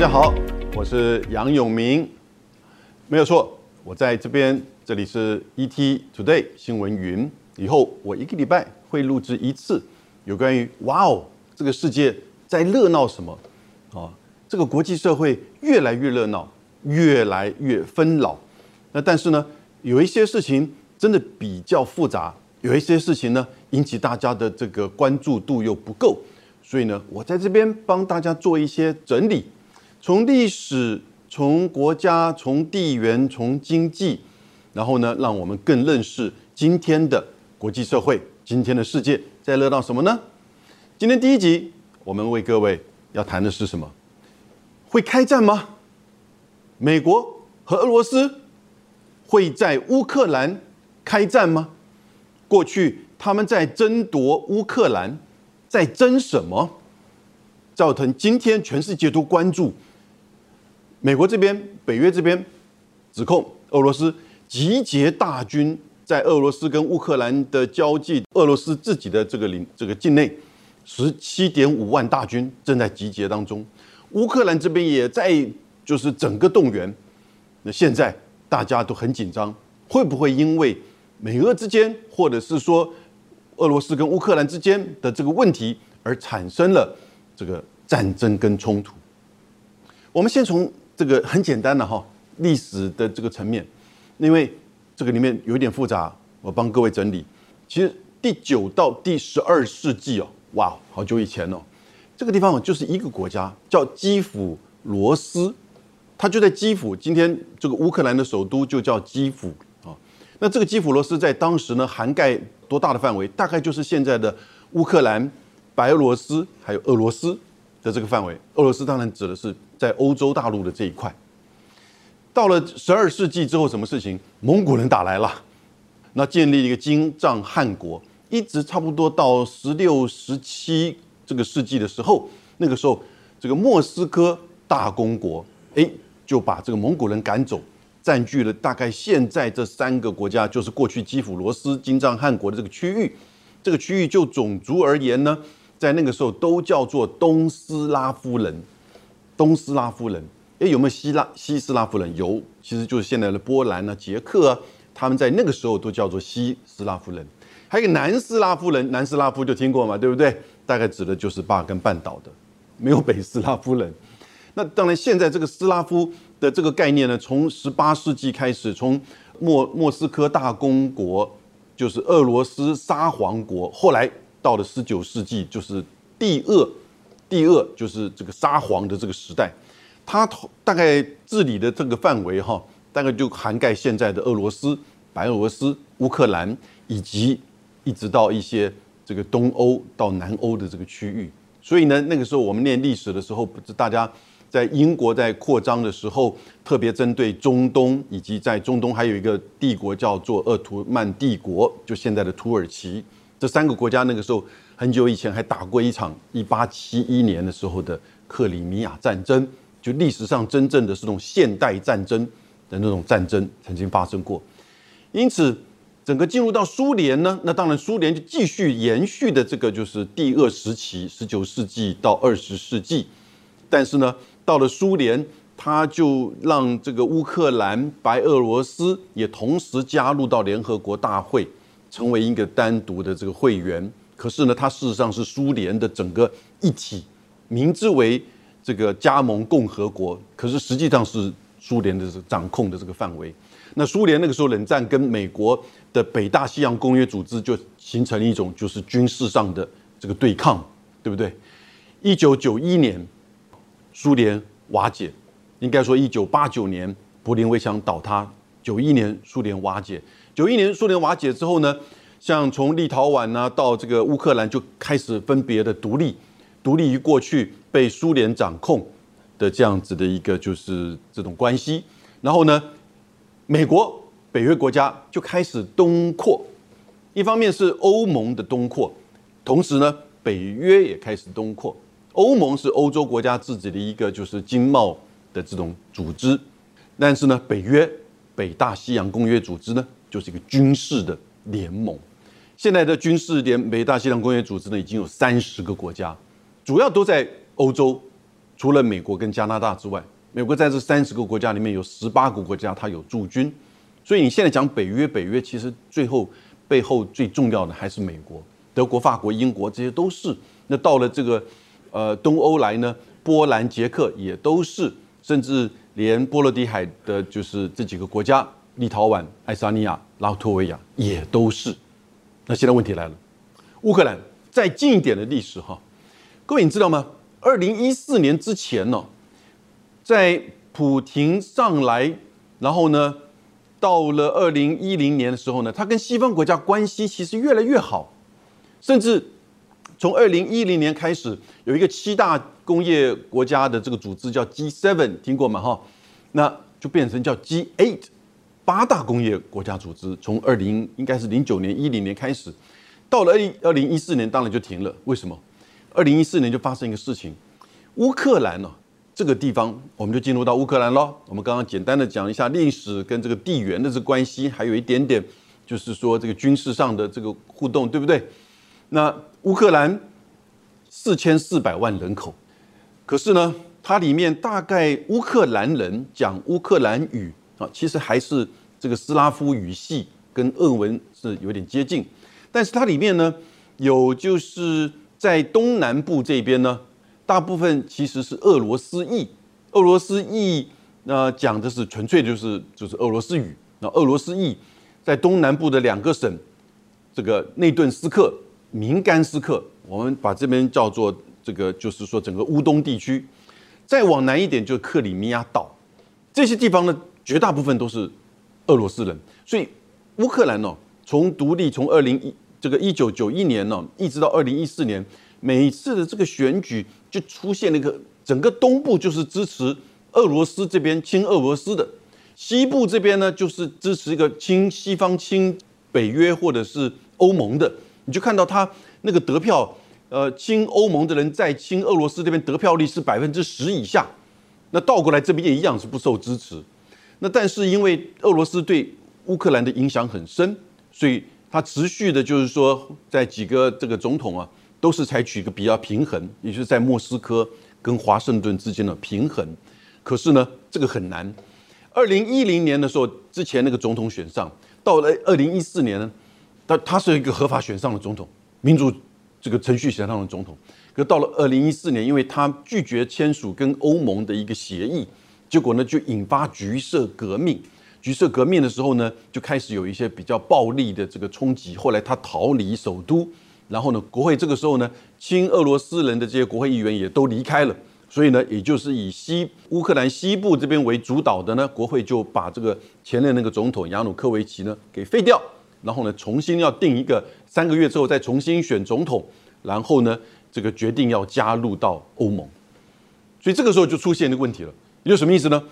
大家好，我是杨永明，没有错，我在这边，这里是 ET Today 新闻云。以后我一个礼拜会录制一次，有关于哇哦，这个世界在热闹什么啊？这个国际社会越来越热闹，越来越纷扰。那但是呢，有一些事情真的比较复杂，有一些事情呢引起大家的这个关注度又不够，所以呢，我在这边帮大家做一些整理。从历史、从国家、从地缘、从经济，然后呢，让我们更认识今天的国际社会，今天的世界在热闹什么呢？今天第一集，我们为各位要谈的是什么？会开战吗？美国和俄罗斯会在乌克兰开战吗？过去他们在争夺乌克兰，在争什么？造成今天全世界都关注。美国这边、北约这边指控俄罗斯集结大军在俄罗斯跟乌克兰的交界，俄罗斯自己的这个领这个境内，十七点五万大军正在集结当中。乌克兰这边也在就是整个动员。那现在大家都很紧张，会不会因为美俄之间，或者是说俄罗斯跟乌克兰之间的这个问题而产生了这个战争跟冲突？我们先从。这个很简单的哈，历史的这个层面，因为这个里面有一点复杂，我帮各位整理。其实第九到第十二世纪哦，哇，好久以前哦，这个地方就是一个国家叫基辅罗斯，它就在基辅。今天这个乌克兰的首都就叫基辅啊。那这个基辅罗斯在当时呢，涵盖多大的范围？大概就是现在的乌克兰、白俄罗斯还有俄罗斯的这个范围。俄罗斯当然指的是。在欧洲大陆的这一块，到了十二世纪之后，什么事情？蒙古人打来了，那建立一个金帐汗国，一直差不多到十六、十七这个世纪的时候，那个时候这个莫斯科大公国，哎，就把这个蒙古人赶走，占据了大概现在这三个国家，就是过去基辅罗斯金帐汗国的这个区域。这个区域就种族而言呢，在那个时候都叫做东斯拉夫人。东斯拉夫人，诶，有没有希拉西斯拉夫人？有，其实就是现在的波兰呢、捷克啊，他们在那个时候都叫做西斯拉夫人。还有一个南斯拉夫人，南斯拉夫就听过嘛，对不对？大概指的就是巴尔干半岛的，没有北斯拉夫人。那当然，现在这个斯拉夫的这个概念呢，从十八世纪开始，从莫莫斯科大公国，就是俄罗斯沙皇国，后来到了十九世纪，就是第二。第二就是这个沙皇的这个时代，他大概治理的这个范围哈，大概就涵盖现在的俄罗斯、白俄罗斯、乌克兰，以及一直到一些这个东欧到南欧的这个区域。所以呢，那个时候我们念历史的时候，不是大家在英国在扩张的时候，特别针对中东，以及在中东还有一个帝国叫做鄂图曼帝国，就现在的土耳其这三个国家，那个时候。很久以前还打过一场一八七一年的时候的克里米亚战争，就历史上真正的这种现代战争的那种战争曾经发生过。因此，整个进入到苏联呢，那当然苏联就继续延续的这个就是第二时期，十九世纪到二十世纪。但是呢，到了苏联，他就让这个乌克兰、白俄罗斯也同时加入到联合国大会，成为一个单独的这个会员。可是呢，它事实上是苏联的整个一体，名字为这个加盟共和国，可是实际上是苏联的掌控的这个范围。那苏联那个时候冷战跟美国的北大西洋公约组织就形成了一种就是军事上的这个对抗，对不对？一九九一年苏联瓦解，应该说一九八九年柏林围墙倒塌，九一年苏联瓦解，九一年苏联瓦解之后呢？像从立陶宛呢到这个乌克兰就开始分别的独立，独立于过去被苏联掌控的这样子的一个就是这种关系。然后呢，美国北约国家就开始东扩，一方面是欧盟的东扩，同时呢，北约也开始东扩。欧盟是欧洲国家自己的一个就是经贸的这种组织，但是呢，北约北大西洋公约组织呢，就是一个军事的联盟。现在的军事联北大西洋公约组织呢，已经有三十个国家，主要都在欧洲，除了美国跟加拿大之外，美国在这三十个国家里面有十八个国家它有驻军，所以你现在讲北约，北约其实最后背后最重要的还是美国、德国、法国、英国，这些都是。那到了这个呃东欧来呢，波兰、捷克也都是，甚至连波罗的海的就是这几个国家，立陶宛、爱沙尼亚、拉脱维亚也都是。那现在问题来了，乌克兰再近一点的历史哈，各位你知道吗？二零一四年之前呢，在普廷上来，然后呢，到了二零一零年的时候呢，他跟西方国家关系其实越来越好，甚至从二零一零年开始，有一个七大工业国家的这个组织叫 G7，听过吗？哈，那就变成叫 G8，八大工业国家组织。从二零应该是零九年、一零年开始，到了二零二零一四年，当然就停了。为什么？二零一四年就发生一个事情，乌克兰呢这个地方，我们就进入到乌克兰了。我们刚刚简单的讲一下历史跟这个地缘的这关系，还有一点点就是说这个军事上的这个互动，对不对？那乌克兰四千四百万人口，可是呢，它里面大概乌克兰人讲乌克兰语啊，其实还是这个斯拉夫语系跟俄文是有点接近，但是它里面呢有就是。在东南部这边呢，大部分其实是俄罗斯裔，俄罗斯裔那讲的是纯粹就是就是俄罗斯语。那俄罗斯裔在东南部的两个省，这个内顿斯克、明甘斯克，我们把这边叫做这个就是说整个乌东地区。再往南一点就是克里米亚岛，这些地方呢绝大部分都是俄罗斯人。所以乌克兰呢，从独立从二零一。这个一九九一年呢，一直到二零一四年，每次的这个选举就出现了一个整个东部就是支持俄罗斯这边亲俄罗斯的，西部这边呢就是支持一个亲西方亲北约或者是欧盟的，你就看到他那个得票，呃，亲欧盟的人在亲俄罗斯这边得票率是百分之十以下，那倒过来这边也一样是不受支持，那但是因为俄罗斯对乌克兰的影响很深，所以。他持续的，就是说，在几个这个总统啊，都是采取一个比较平衡，也就是在莫斯科跟华盛顿之间的平衡。可是呢，这个很难。二零一零年的时候，之前那个总统选上，到了二零一四年呢，他他是一个合法选上的总统，民主这个程序选上的总统。可到了二零一四年，因为他拒绝签署跟欧盟的一个协议，结果呢，就引发橘色革命。橘色革命的时候呢，就开始有一些比较暴力的这个冲击。后来他逃离首都，然后呢，国会这个时候呢，亲俄罗斯人的这些国会议员也都离开了。所以呢，也就是以西乌克兰西部这边为主导的呢，国会就把这个前任那个总统亚努科维奇呢给废掉，然后呢，重新要定一个三个月之后再重新选总统，然后呢，这个决定要加入到欧盟。所以这个时候就出现一个问题了，也就什么意思呢？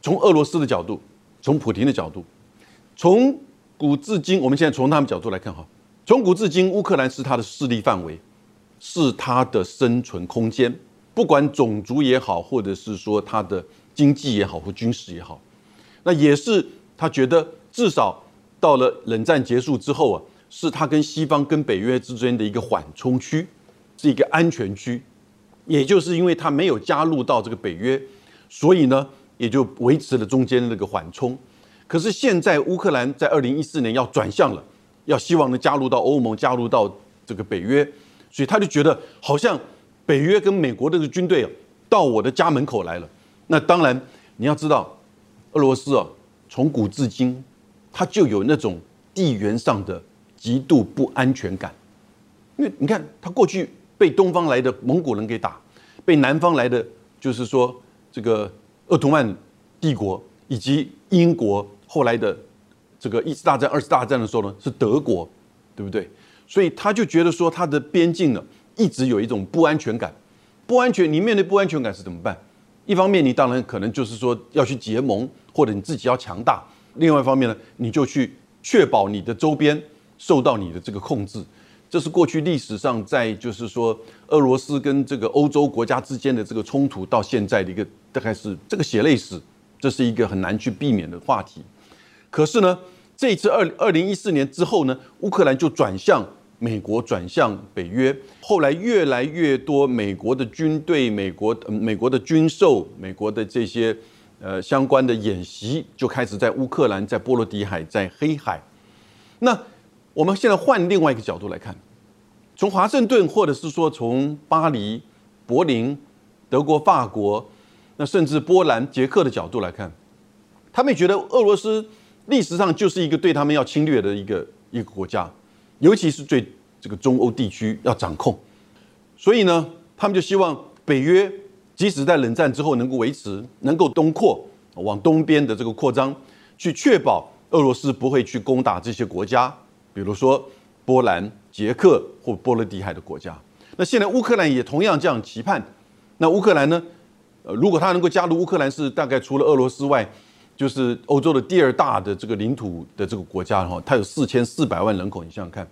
从俄罗斯的角度。从普京的角度，从古至今，我们现在从他们角度来看哈，从古至今，乌克兰是他的势力范围，是他的生存空间，不管种族也好，或者是说他的经济也好或军事也好，那也是他觉得至少到了冷战结束之后啊，是他跟西方跟北约之间的一个缓冲区，是一个安全区，也就是因为他没有加入到这个北约，所以呢。也就维持了中间那个缓冲，可是现在乌克兰在二零一四年要转向了，要希望能加入到欧盟，加入到这个北约，所以他就觉得好像北约跟美国这个军队到我的家门口来了。那当然你要知道，俄罗斯啊，从古至今，它就有那种地缘上的极度不安全感，因为你看他过去被东方来的蒙古人给打，被南方来的就是说这个。鄂图曼帝国以及英国后来的这个一次大战、二次大战的时候呢，是德国，对不对？所以他就觉得说，他的边境呢一直有一种不安全感。不安全，你面对不安全感是怎么办？一方面，你当然可能就是说要去结盟，或者你自己要强大；另外一方面呢，你就去确保你的周边受到你的这个控制。这是过去历史上在就是说俄罗斯跟这个欧洲国家之间的这个冲突到现在的一个大概是这个血泪史，这是一个很难去避免的话题。可是呢，这一次二二零一四年之后呢，乌克兰就转向美国转向北约，后来越来越多美国的军队、美国美国的军售、美国的这些呃相关的演习就开始在乌克兰、在波罗的海、在黑海。那我们现在换另外一个角度来看，从华盛顿或者是说从巴黎、柏林、德国、法国，那甚至波兰、捷克的角度来看，他们也觉得俄罗斯。历史上就是一个对他们要侵略的一个一个国家，尤其是对这个中欧地区要掌控，所以呢，他们就希望北约即使在冷战之后能够维持，能够东扩，往东边的这个扩张，去确保俄罗斯不会去攻打这些国家，比如说波兰、捷克或波罗的海的国家。那现在乌克兰也同样这样期盼。那乌克兰呢？呃，如果他能够加入乌克兰，是大概除了俄罗斯外。就是欧洲的第二大的这个领土的这个国家哈，它有四千四百万人口，你想想看，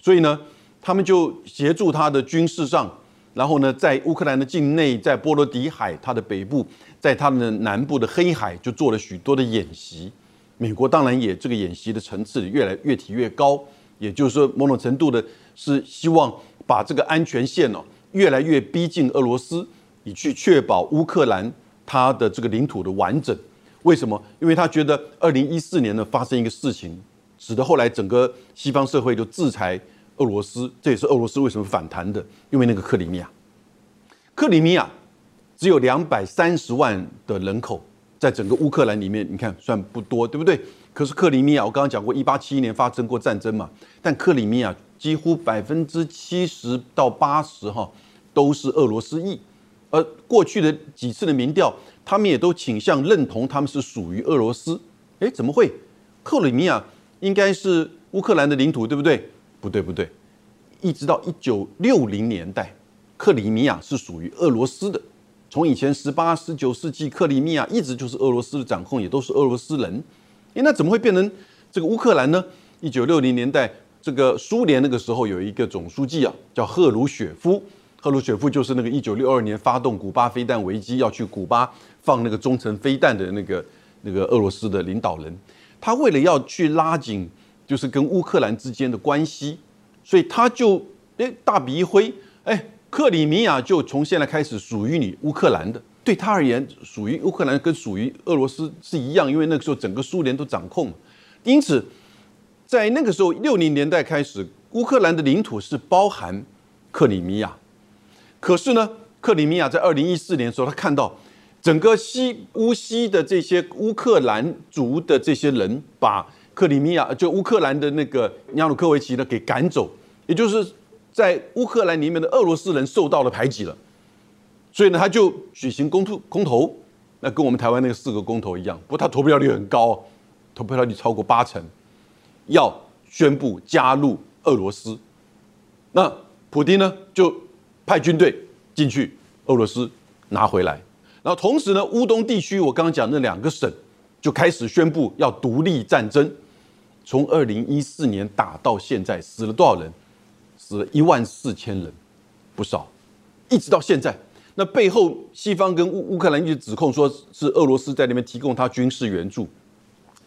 所以呢，他们就协助他的军事上，然后呢，在乌克兰的境内，在波罗的海它的北部，在他们的南部的黑海，就做了许多的演习。美国当然也这个演习的层次越来越提越高，也就是说，某种程度的是希望把这个安全线哦越来越逼近俄罗斯，以去确保乌克兰它的这个领土的完整。为什么？因为他觉得二零一四年呢发生一个事情，使得后来整个西方社会就制裁俄罗斯，这也是俄罗斯为什么反弹的。因为那个克里米亚，克里米亚只有两百三十万的人口，在整个乌克兰里面，你看算不多，对不对？可是克里米亚，我刚刚讲过，一八七一年发生过战争嘛，但克里米亚几乎百分之七十到八十哈都是俄罗斯裔，而过去的几次的民调。他们也都倾向认同他们是属于俄罗斯，哎，怎么会？克里米亚应该是乌克兰的领土，对不对？不对，不对。一直到一九六零年代，克里米亚是属于俄罗斯的。从以前十八、十九世纪，克里米亚一直就是俄罗斯的掌控，也都是俄罗斯人。哎，那怎么会变成这个乌克兰呢？一九六零年代，这个苏联那个时候有一个总书记啊，叫赫鲁雪夫。赫鲁雪夫就是那个一九六二年发动古巴飞弹危机要去古巴。放那个中程飞弹的那个那个俄罗斯的领导人，他为了要去拉紧就是跟乌克兰之间的关系，所以他就哎大笔一挥，哎克里米亚就从现在开始属于你乌克兰的。对他而言，属于乌克兰跟属于俄罗斯是一样，因为那个时候整个苏联都掌控了。因此，在那个时候六零年代开始，乌克兰的领土是包含克里米亚。可是呢，克里米亚在二零一四年的时候，他看到。整个西乌西的这些乌克兰族的这些人，把克里米亚就乌克兰的那个亚努科维奇呢给赶走，也就是在乌克兰里面的俄罗斯人受到了排挤了，所以呢他就举行公投，公投，那跟我们台湾那个四个公投一样，不过他投票率很高，投票率超过八成，要宣布加入俄罗斯，那普京呢就派军队进去俄罗斯拿回来。然后同时呢，乌东地区我刚刚讲那两个省就开始宣布要独立战争，从二零一四年打到现在，死了多少人？死了一万四千人，不少。一直到现在，那背后西方跟乌乌克兰一直指控说是俄罗斯在那边提供他军事援助，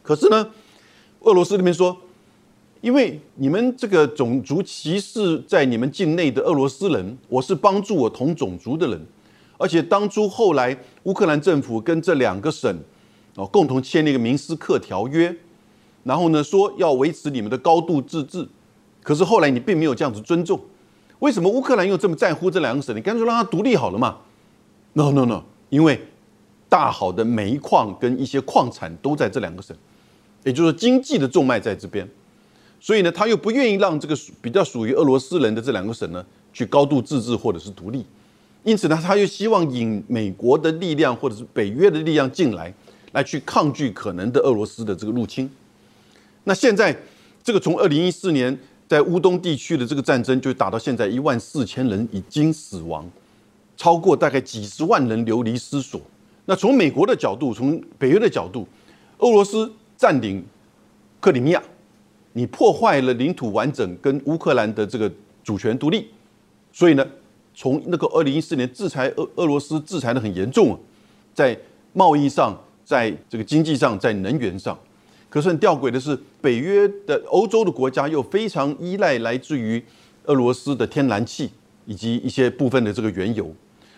可是呢，俄罗斯那边说，因为你们这个种族歧视在你们境内的俄罗斯人，我是帮助我同种族的人。而且当初后来乌克兰政府跟这两个省哦共同签了一个明斯克条约，然后呢说要维持你们的高度自治，可是后来你并没有这样子尊重，为什么乌克兰又这么在乎这两个省？你干脆让它独立好了嘛？No No No，因为大好的煤矿跟一些矿产都在这两个省，也就是说经济的重脉在这边，所以呢他又不愿意让这个比较属于俄罗斯人的这两个省呢去高度自治或者是独立。因此呢，他又希望引美国的力量或者是北约的力量进来，来去抗拒可能的俄罗斯的这个入侵。那现在这个从二零一四年在乌东地区的这个战争，就打到现在一万四千人已经死亡，超过大概几十万人流离失所。那从美国的角度，从北约的角度，俄罗斯占领克里米亚，你破坏了领土完整跟乌克兰的这个主权独立，所以呢？从那个二零一四年制裁俄俄罗斯制裁的很严重啊，在贸易上，在这个经济上，在能源上，可是很吊诡的是，北约的欧洲的国家又非常依赖来自于俄罗斯的天然气以及一些部分的这个原油，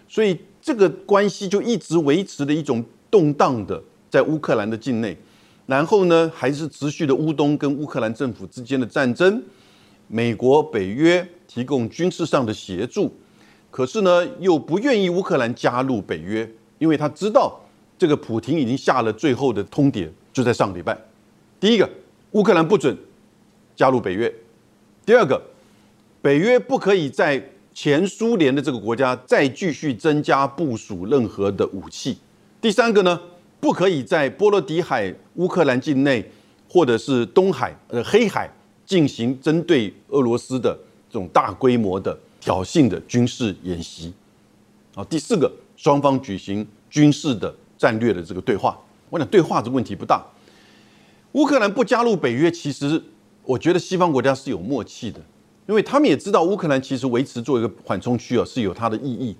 所以这个关系就一直维持着一种动荡的在乌克兰的境内。然后呢，还是持续的乌东跟乌克兰政府之间的战争，美国、北约提供军事上的协助，可是呢，又不愿意乌克兰加入北约，因为他知道这个普京已经下了最后的通牒，就在上礼拜。第一个，乌克兰不准加入北约；第二个，北约不可以在前苏联的这个国家再继续增加部署任何的武器；第三个呢？不可以在波罗的海、乌克兰境内，或者是东海、呃黑海进行针对俄罗斯的这种大规模的挑衅的军事演习。啊，第四个，双方举行军事的战略的这个对话。我想对话这问题不大。乌克兰不加入北约，其实我觉得西方国家是有默契的，因为他们也知道乌克兰其实维持做一个缓冲区啊是有它的意义。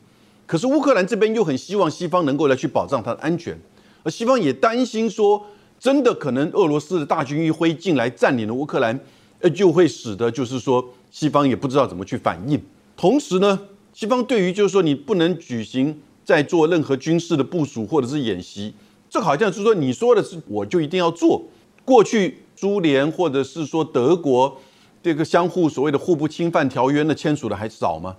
可是乌克兰这边又很希望西方能够来去保障它的安全。而西方也担心说，真的可能俄罗斯的大军一挥进来占领了乌克兰，呃，就会使得就是说西方也不知道怎么去反应。同时呢，西方对于就是说你不能举行在做任何军事的部署或者是演习，这好像是说你说的是我就一定要做。过去苏联或者是说德国这个相互所谓的互不侵犯条约，那签署的还少吗？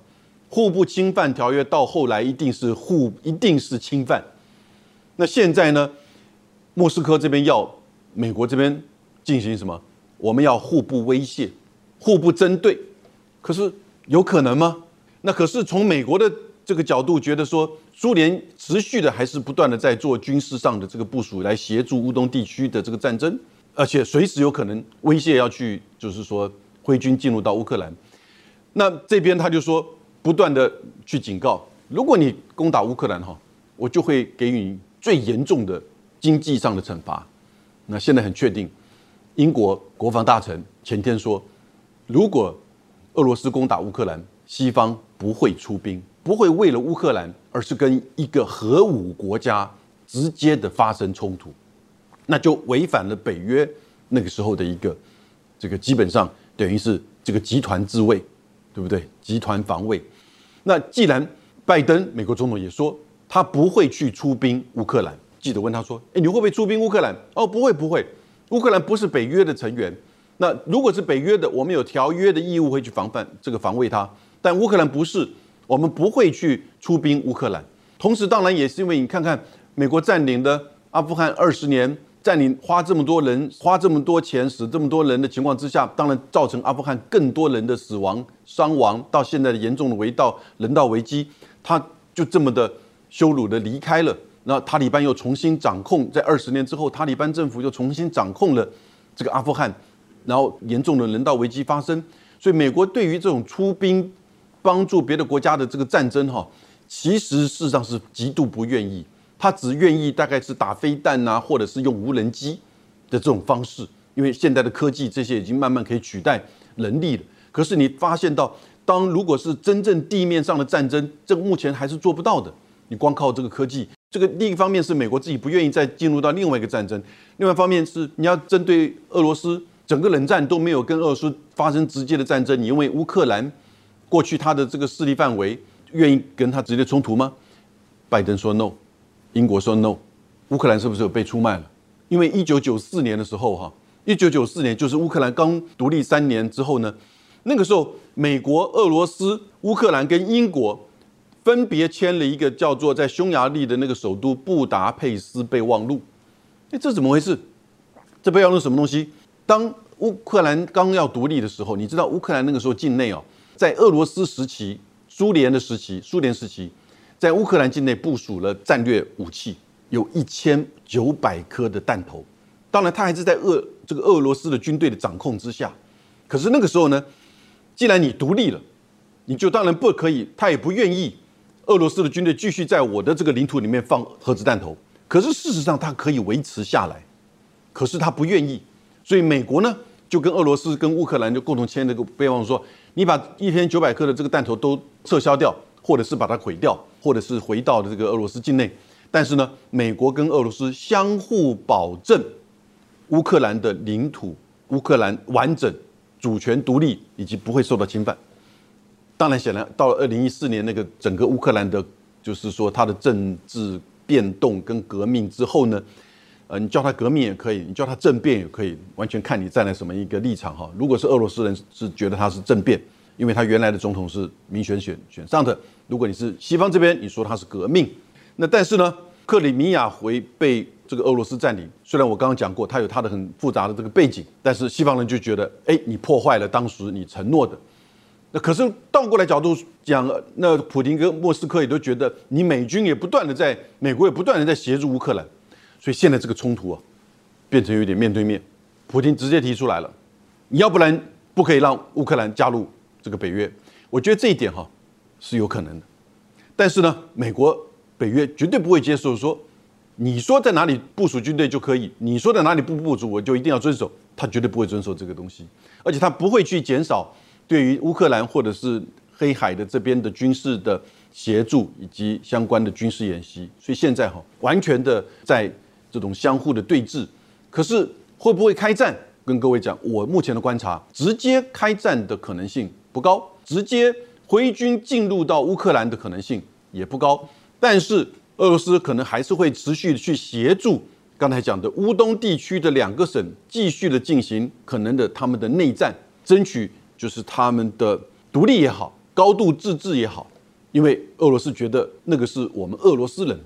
互不侵犯条约到后来一定是互一定是侵犯。那现在呢？莫斯科这边要美国这边进行什么？我们要互不威胁、互不针对。可是有可能吗？那可是从美国的这个角度觉得说，苏联持续的还是不断的在做军事上的这个部署，来协助乌东地区的这个战争，而且随时有可能威胁要去，就是说挥军进入到乌克兰。那这边他就说，不断的去警告，如果你攻打乌克兰哈，我就会给予。最严重的经济上的惩罚，那现在很确定，英国国防大臣前天说，如果俄罗斯攻打乌克兰，西方不会出兵，不会为了乌克兰，而是跟一个核武国家直接的发生冲突，那就违反了北约那个时候的一个这个基本上等于是这个集团自卫，对不对？集团防卫。那既然拜登美国总统也说。他不会去出兵乌克兰。记者问他说：“哎，你会不会出兵乌克兰？”哦，不会，不会。乌克兰不是北约的成员。那如果是北约的，我们有条约的义务会去防范这个防卫它。但乌克兰不是，我们不会去出兵乌克兰。同时，当然也是因为你看看美国占领的阿富汗二十年，在你花这么多人，花这么多钱，死这么多人的情况之下，当然造成阿富汗更多人的死亡、伤亡，到现在的严重的危道人道危机，他就这么的。羞辱的离开了，那塔利班又重新掌控，在二十年之后，塔利班政府又重新掌控了这个阿富汗，然后严重的人道危机发生，所以美国对于这种出兵帮助别的国家的这个战争，哈，其实事实上是极度不愿意，他只愿意大概是打飞弹啊，或者是用无人机的这种方式，因为现在的科技这些已经慢慢可以取代人力了。可是你发现到，当如果是真正地面上的战争，这个目前还是做不到的。你光靠这个科技，这个另一方面是美国自己不愿意再进入到另外一个战争，另外一方面是你要针对俄罗斯，整个冷战都没有跟俄罗斯发生直接的战争，你因为乌克兰过去他的这个势力范围，愿意跟他直接冲突吗？拜登说 no，英国说 no，乌克兰是不是有被出卖了？因为一九九四年的时候哈，一九九四年就是乌克兰刚独立三年之后呢，那个时候美国、俄罗斯、乌克兰跟英国。分别签了一个叫做在匈牙利的那个首都布达佩斯备忘录。哎，这怎么回事？这备忘录什么东西？当乌克兰刚要独立的时候，你知道乌克兰那个时候境内哦，在俄罗斯时期、苏联的时期、苏联时期，在乌克兰境内部署了战略武器，有一千九百颗的弹头。当然，它还是在俄这个俄罗斯的军队的掌控之下。可是那个时候呢，既然你独立了，你就当然不可以，他也不愿意。俄罗斯的军队继续在我的这个领土里面放核子弹头，可是事实上它可以维持下来，可是他不愿意，所以美国呢就跟俄罗斯跟乌克兰就共同签了个备忘，说你把一千九百颗的这个弹头都撤销掉，或者是把它毁掉，或者是回到这个俄罗斯境内，但是呢，美国跟俄罗斯相互保证乌克兰的领土、乌克兰完整、主权独立以及不会受到侵犯。当然，显然到了二零一四年那个整个乌克兰的，就是说它的政治变动跟革命之后呢，呃，你叫它革命也可以，你叫它政变也可以，完全看你站在什么一个立场哈。如果是俄罗斯人是觉得它是政变，因为他原来的总统是民选选选上的。如果你是西方这边，你说他是革命，那但是呢，克里米亚回被这个俄罗斯占领，虽然我刚刚讲过它有它的很复杂的这个背景，但是西方人就觉得，哎，你破坏了当时你承诺的。那可是倒过来角度讲，那普京跟莫斯科也都觉得，你美军也不断的在，美国也不断的在协助乌克兰，所以现在这个冲突啊，变成有点面对面。普京直接提出来了，你要不然不可以让乌克兰加入这个北约。我觉得这一点哈是有可能的，但是呢，美国北约绝对不会接受说，你说在哪里部署军队就可以，你说在哪里不部署我就一定要遵守，他绝对不会遵守这个东西，而且他不会去减少。对于乌克兰或者是黑海的这边的军事的协助以及相关的军事演习，所以现在哈完全的在这种相互的对峙。可是会不会开战？跟各位讲，我目前的观察，直接开战的可能性不高，直接挥军进入到乌克兰的可能性也不高。但是俄罗斯可能还是会持续去协助刚才讲的乌东地区的两个省，继续的进行可能的他们的内战，争取。就是他们的独立也好，高度自治也好，因为俄罗斯觉得那个是我们俄罗斯人，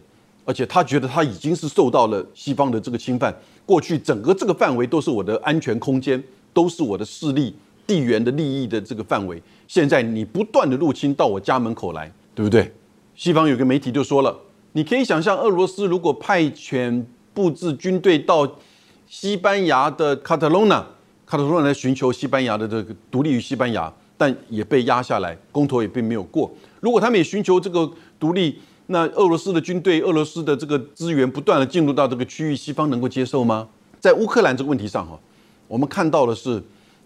而且他觉得他已经是受到了西方的这个侵犯，过去整个这个范围都是我的安全空间，都是我的势力、地缘的利益的这个范围。现在你不断的入侵到我家门口来，对不对？西方有个媒体就说了，你可以想象，俄罗斯如果派遣布置军队到西班牙的卡塔隆纳。卡塔隆来寻求西班牙的这个独立于西班牙，但也被压下来，公投也并没有过。如果他们也寻求这个独立，那俄罗斯的军队、俄罗斯的这个资源不断的进入到这个区域，西方能够接受吗？在乌克兰这个问题上，哈，我们看到的是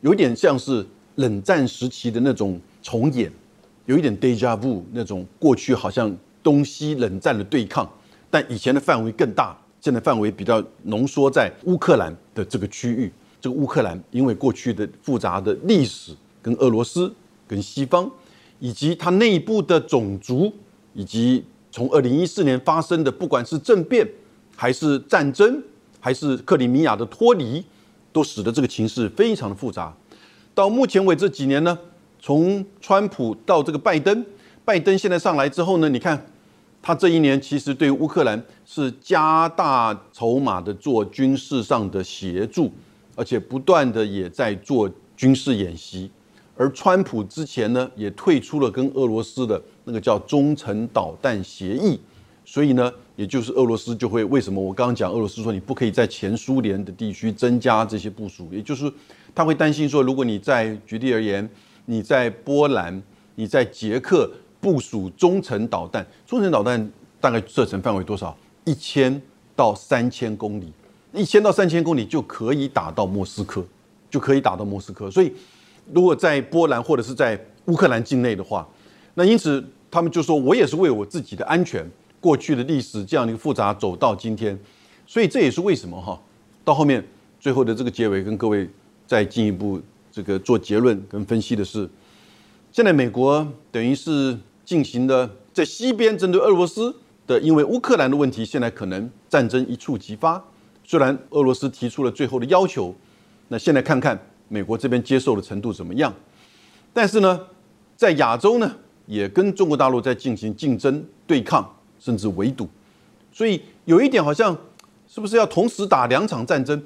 有点像是冷战时期的那种重演，有一点 deja vu 那种过去好像东西冷战的对抗，但以前的范围更大，现在范围比较浓缩在乌克兰的这个区域。这个乌克兰因为过去的复杂的历史，跟俄罗斯、跟西方，以及它内部的种族，以及从二零一四年发生的，不管是政变，还是战争，还是克里米亚的脱离，都使得这个情势非常的复杂。到目前为止几年呢，从川普到这个拜登，拜登现在上来之后呢，你看他这一年其实对乌克兰是加大筹码的做军事上的协助。而且不断的也在做军事演习，而川普之前呢也退出了跟俄罗斯的那个叫中程导弹协议，所以呢，也就是俄罗斯就会为什么我刚刚讲俄罗斯说你不可以在前苏联的地区增加这些部署，也就是他会担心说，如果你在举例而言，你在波兰、你在捷克部署中程导弹，中程导弹大概射程范围多少？一千到三千公里。一千到三千公里就可以打到莫斯科，就可以打到莫斯科。所以，如果在波兰或者是在乌克兰境内的话，那因此他们就说我也是为我自己的安全，过去的历史这样的一个复杂走到今天，所以这也是为什么哈，到后面最后的这个结尾跟各位再进一步这个做结论跟分析的是，现在美国等于是进行的在西边针对俄罗斯的，因为乌克兰的问题，现在可能战争一触即发。虽然俄罗斯提出了最后的要求，那现在看看美国这边接受的程度怎么样？但是呢，在亚洲呢，也跟中国大陆在进行竞争、对抗，甚至围堵。所以有一点好像是不是要同时打两场战争？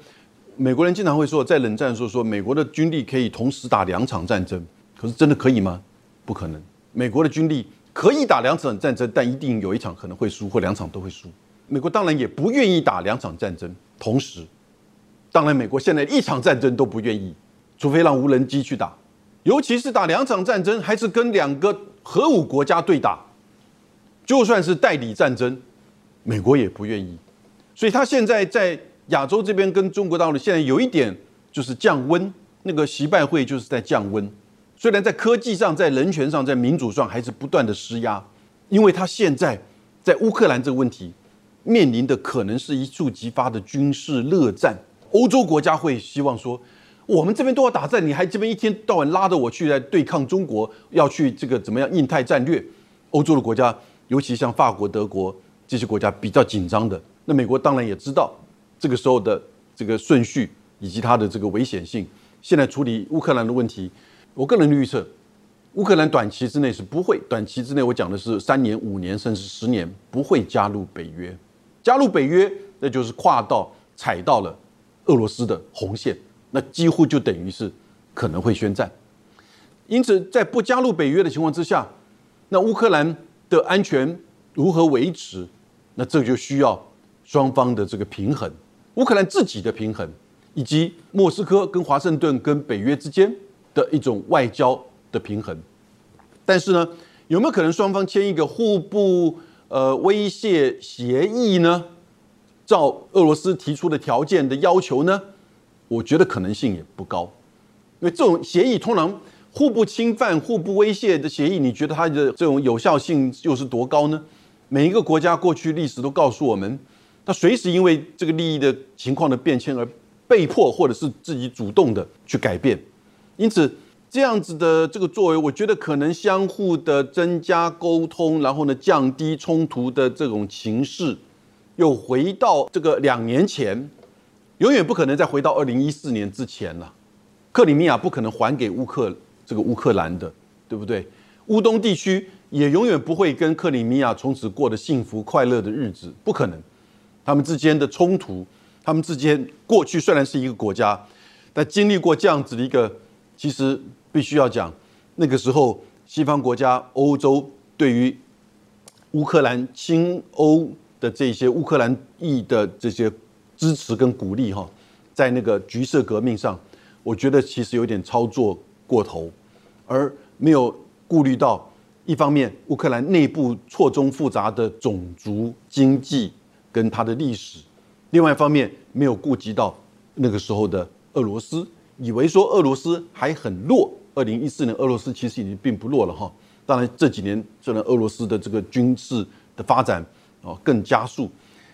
美国人经常会说，在冷战的时候说，美国的军力可以同时打两场战争。可是真的可以吗？不可能。美国的军力可以打两场战争，但一定有一场可能会输，或两场都会输。美国当然也不愿意打两场战争。同时，当然，美国现在一场战争都不愿意，除非让无人机去打，尤其是打两场战争，还是跟两个核武国家对打，就算是代理战争，美国也不愿意。所以，他现在在亚洲这边跟中国大陆现在有一点就是降温，那个习拜会就是在降温。虽然在科技上、在人权上、在民主上还是不断的施压，因为他现在在乌克兰这个问题。面临的可能是一触即发的军事热战，欧洲国家会希望说，我们这边都要打仗，你还这边一天到晚拉着我去来对抗中国，要去这个怎么样印太战略？欧洲的国家，尤其像法国、德国这些国家比较紧张的。那美国当然也知道这个时候的这个顺序以及它的这个危险性。现在处理乌克兰的问题，我个人预测，乌克兰短期之内是不会，短期之内我讲的是三年、五年甚至十年不会加入北约。加入北约，那就是跨到踩到了俄罗斯的红线。那几乎就等于是可能会宣战，因此在不加入北约的情况之下，那乌克兰的安全如何维持？那这就需要双方的这个平衡，乌克兰自己的平衡，以及莫斯科跟华盛顿跟北约之间的一种外交的平衡。但是呢，有没有可能双方签一个互不呃威胁协议呢？照俄罗斯提出的条件的要求呢？我觉得可能性也不高，因为这种协议通常互不侵犯、互不威胁的协议，你觉得它的这种有效性又是多高呢？每一个国家过去历史都告诉我们，它随时因为这个利益的情况的变迁而被迫或者是自己主动的去改变。因此，这样子的这个作为，我觉得可能相互的增加沟通，然后呢降低冲突的这种情势，又回到这个两年前。永远不可能再回到二零一四年之前了，克里米亚不可能还给乌克这个乌克兰的，对不对？乌东地区也永远不会跟克里米亚从此过得幸福快乐的日子，不可能。他们之间的冲突，他们之间过去虽然是一个国家，但经历过这样子的一个，其实必须要讲，那个时候西方国家、欧洲对于乌克兰亲欧的这些乌克兰裔的这些。支持跟鼓励哈，在那个橘色革命上，我觉得其实有点操作过头，而没有顾虑到一方面乌克兰内部错综复杂的种族、经济跟它的历史，另外一方面没有顾及到那个时候的俄罗斯，以为说俄罗斯还很弱。二零一四年俄罗斯其实已经并不弱了哈，当然这几年虽然俄罗斯的这个军事的发展哦更加速，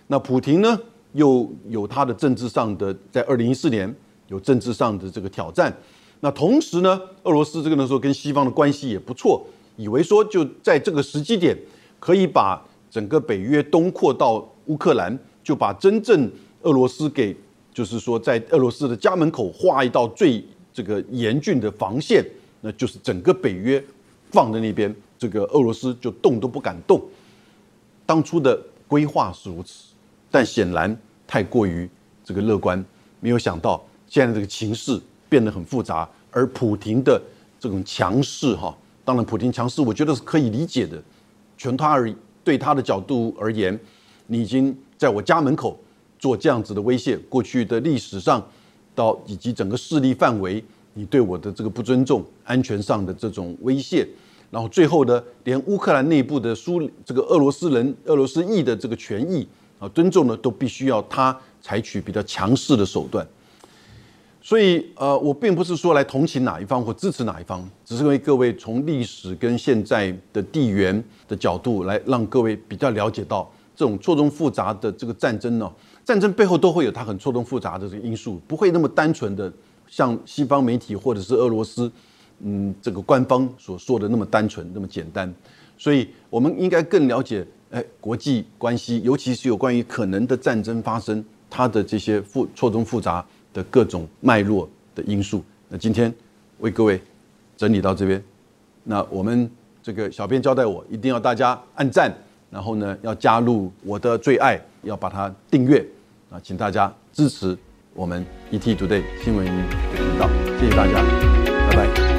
那普京呢？又有他的政治上的，在二零一四年有政治上的这个挑战。那同时呢，俄罗斯这个时候跟西方的关系也不错，以为说就在这个时机点，可以把整个北约东扩到乌克兰，就把真正俄罗斯给，就是说在俄罗斯的家门口画一道最这个严峻的防线，那就是整个北约放在那边，这个俄罗斯就动都不敢动。当初的规划是如此。但显然太过于这个乐观，没有想到现在这个情势变得很复杂，而普廷的这种强势哈，当然普廷强势，我觉得是可以理解的。全他而对他的角度而言，你已经在我家门口做这样子的威胁，过去的历史上到以及整个势力范围，你对我的这个不尊重，安全上的这种威胁，然后最后呢，连乌克兰内部的苏这个俄罗斯人、俄罗斯裔的这个权益。啊，尊重呢，都必须要他采取比较强势的手段。所以，呃，我并不是说来同情哪一方或支持哪一方，只是为各位从历史跟现在的地缘的角度来让各位比较了解到这种错综复杂的这个战争呢。战争背后都会有它很错综复杂的这个因素，不会那么单纯的像西方媒体或者是俄罗斯，嗯，这个官方所说的那么单纯那么简单。所以，我们应该更了解。哎，国际关系，尤其是有关于可能的战争发生，它的这些复错综复杂的各种脉络的因素。那今天为各位整理到这边。那我们这个小编交代我，一定要大家按赞，然后呢要加入我的最爱，要把它订阅啊，请大家支持我们 ET Today 新闻的频道，谢谢大家，拜拜。